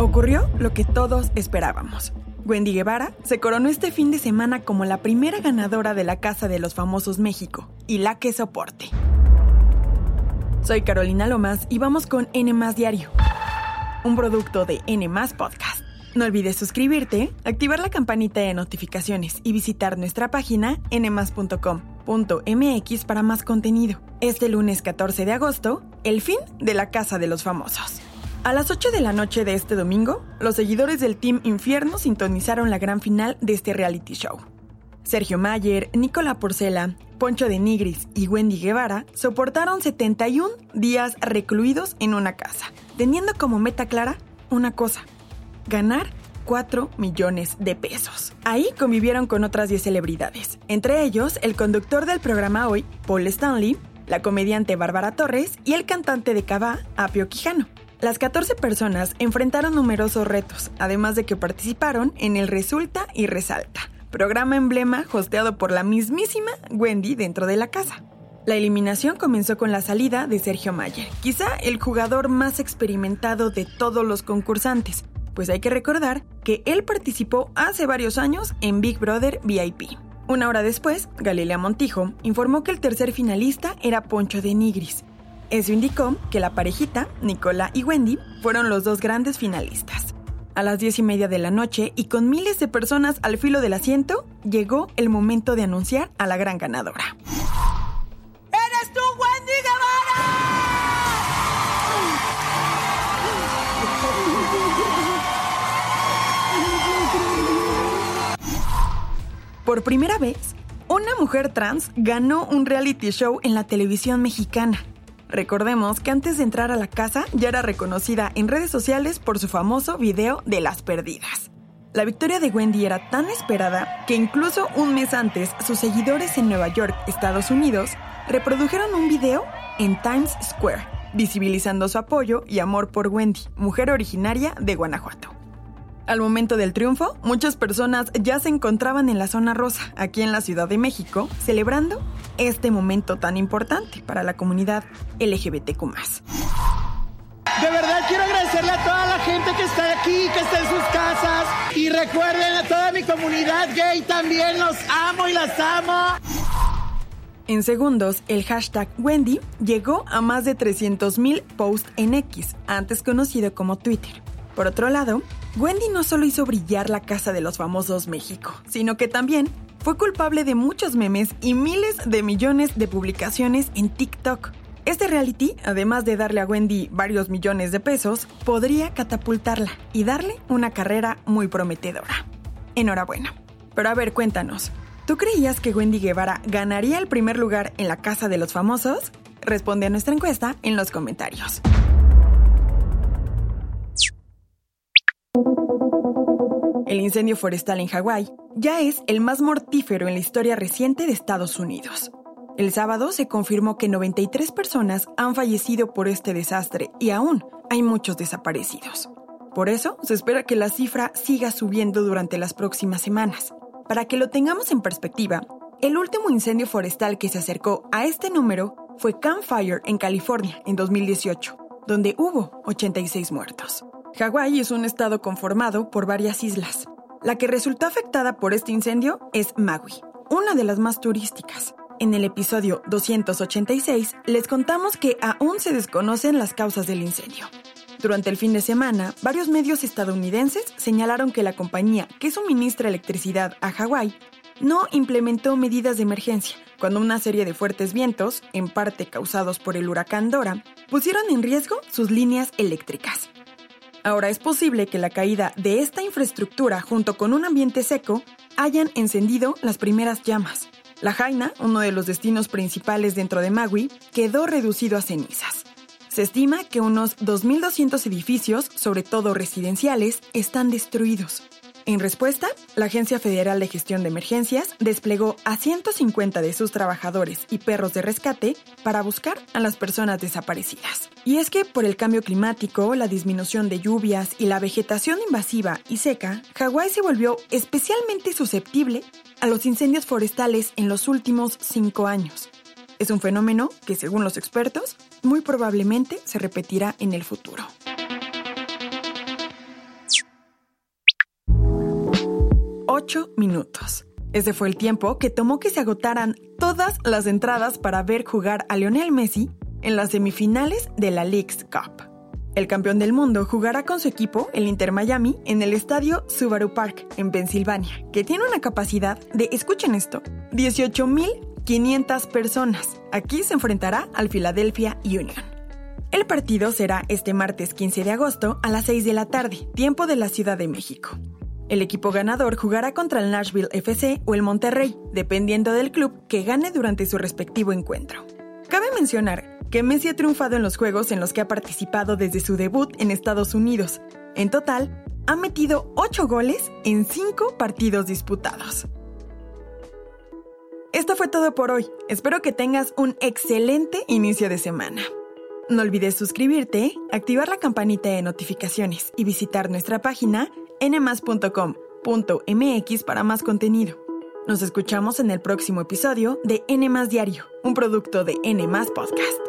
Ocurrió lo que todos esperábamos. Wendy Guevara se coronó este fin de semana como la primera ganadora de la Casa de los Famosos México y la que soporte. Soy Carolina Lomas y vamos con N Diario, un producto de N Podcast. No olvides suscribirte, activar la campanita de notificaciones y visitar nuestra página nmas.com.mx para más contenido. Este lunes 14 de agosto, el fin de la Casa de los Famosos. A las 8 de la noche de este domingo, los seguidores del Team Infierno sintonizaron la gran final de este reality show. Sergio Mayer, Nicola Porcela, Poncho de Nigris y Wendy Guevara soportaron 71 días recluidos en una casa, teniendo como meta clara una cosa, ganar 4 millones de pesos. Ahí convivieron con otras 10 celebridades, entre ellos el conductor del programa hoy, Paul Stanley, la comediante Bárbara Torres y el cantante de Cava, Apio Quijano. Las 14 personas enfrentaron numerosos retos, además de que participaron en el Resulta y Resalta, programa emblema hosteado por la mismísima Wendy dentro de la casa. La eliminación comenzó con la salida de Sergio Mayer, quizá el jugador más experimentado de todos los concursantes, pues hay que recordar que él participó hace varios años en Big Brother VIP. Una hora después, Galilea Montijo informó que el tercer finalista era Poncho de Nigris, eso indicó que la parejita, Nicola y Wendy, fueron los dos grandes finalistas. A las diez y media de la noche y con miles de personas al filo del asiento, llegó el momento de anunciar a la gran ganadora. ¡Eres tú, Wendy Guevara! Por primera vez, una mujer trans ganó un reality show en la televisión mexicana. Recordemos que antes de entrar a la casa ya era reconocida en redes sociales por su famoso video de las perdidas. La victoria de Wendy era tan esperada que incluso un mes antes sus seguidores en Nueva York, Estados Unidos, reprodujeron un video en Times Square, visibilizando su apoyo y amor por Wendy, mujer originaria de Guanajuato. Al momento del triunfo, muchas personas ya se encontraban en la zona rosa, aquí en la Ciudad de México, celebrando este momento tan importante para la comunidad LGBTQ. De verdad quiero agradecerle a toda la gente que está aquí, que está en sus casas. Y recuerden a toda mi comunidad gay también, los amo y las amo. En segundos, el hashtag Wendy llegó a más de 300.000 posts en X, antes conocido como Twitter. Por otro lado, Wendy no solo hizo brillar la casa de los famosos México, sino que también fue culpable de muchos memes y miles de millones de publicaciones en TikTok. Este reality, además de darle a Wendy varios millones de pesos, podría catapultarla y darle una carrera muy prometedora. Enhorabuena. Pero a ver, cuéntanos, ¿tú creías que Wendy Guevara ganaría el primer lugar en la Casa de los Famosos? Responde a nuestra encuesta en los comentarios. El incendio forestal en Hawái ya es el más mortífero en la historia reciente de Estados Unidos. El sábado se confirmó que 93 personas han fallecido por este desastre y aún hay muchos desaparecidos. Por eso se espera que la cifra siga subiendo durante las próximas semanas. Para que lo tengamos en perspectiva, el último incendio forestal que se acercó a este número fue Campfire en California en 2018, donde hubo 86 muertos. Hawái es un estado conformado por varias islas. La que resultó afectada por este incendio es Maui, una de las más turísticas. En el episodio 286 les contamos que aún se desconocen las causas del incendio. Durante el fin de semana, varios medios estadounidenses señalaron que la compañía que suministra electricidad a Hawái no implementó medidas de emergencia cuando una serie de fuertes vientos, en parte causados por el huracán Dora, pusieron en riesgo sus líneas eléctricas. Ahora es posible que la caída de esta infraestructura junto con un ambiente seco hayan encendido las primeras llamas. La Jaina, uno de los destinos principales dentro de Maui, quedó reducido a cenizas. Se estima que unos 2.200 edificios, sobre todo residenciales, están destruidos. En respuesta, la Agencia Federal de Gestión de Emergencias desplegó a 150 de sus trabajadores y perros de rescate para buscar a las personas desaparecidas. Y es que por el cambio climático, la disminución de lluvias y la vegetación invasiva y seca, Hawái se volvió especialmente susceptible a los incendios forestales en los últimos cinco años. Es un fenómeno que, según los expertos, muy probablemente se repetirá en el futuro. 8 minutos. Ese fue el tiempo que tomó que se agotaran todas las entradas para ver jugar a Lionel Messi en las semifinales de la League's Cup. El campeón del mundo jugará con su equipo, el Inter Miami, en el estadio Subaru Park, en Pensilvania, que tiene una capacidad de, escuchen esto, 18.500 personas. Aquí se enfrentará al Philadelphia Union. El partido será este martes 15 de agosto a las 6 de la tarde, tiempo de la Ciudad de México. El equipo ganador jugará contra el Nashville FC o el Monterrey, dependiendo del club que gane durante su respectivo encuentro. Cabe mencionar que Messi ha triunfado en los juegos en los que ha participado desde su debut en Estados Unidos. En total, ha metido 8 goles en 5 partidos disputados. Esto fue todo por hoy. Espero que tengas un excelente inicio de semana. No olvides suscribirte, activar la campanita de notificaciones y visitar nuestra página nmas.com.mx para más contenido. Nos escuchamos en el próximo episodio de N Diario, un producto de N Podcast.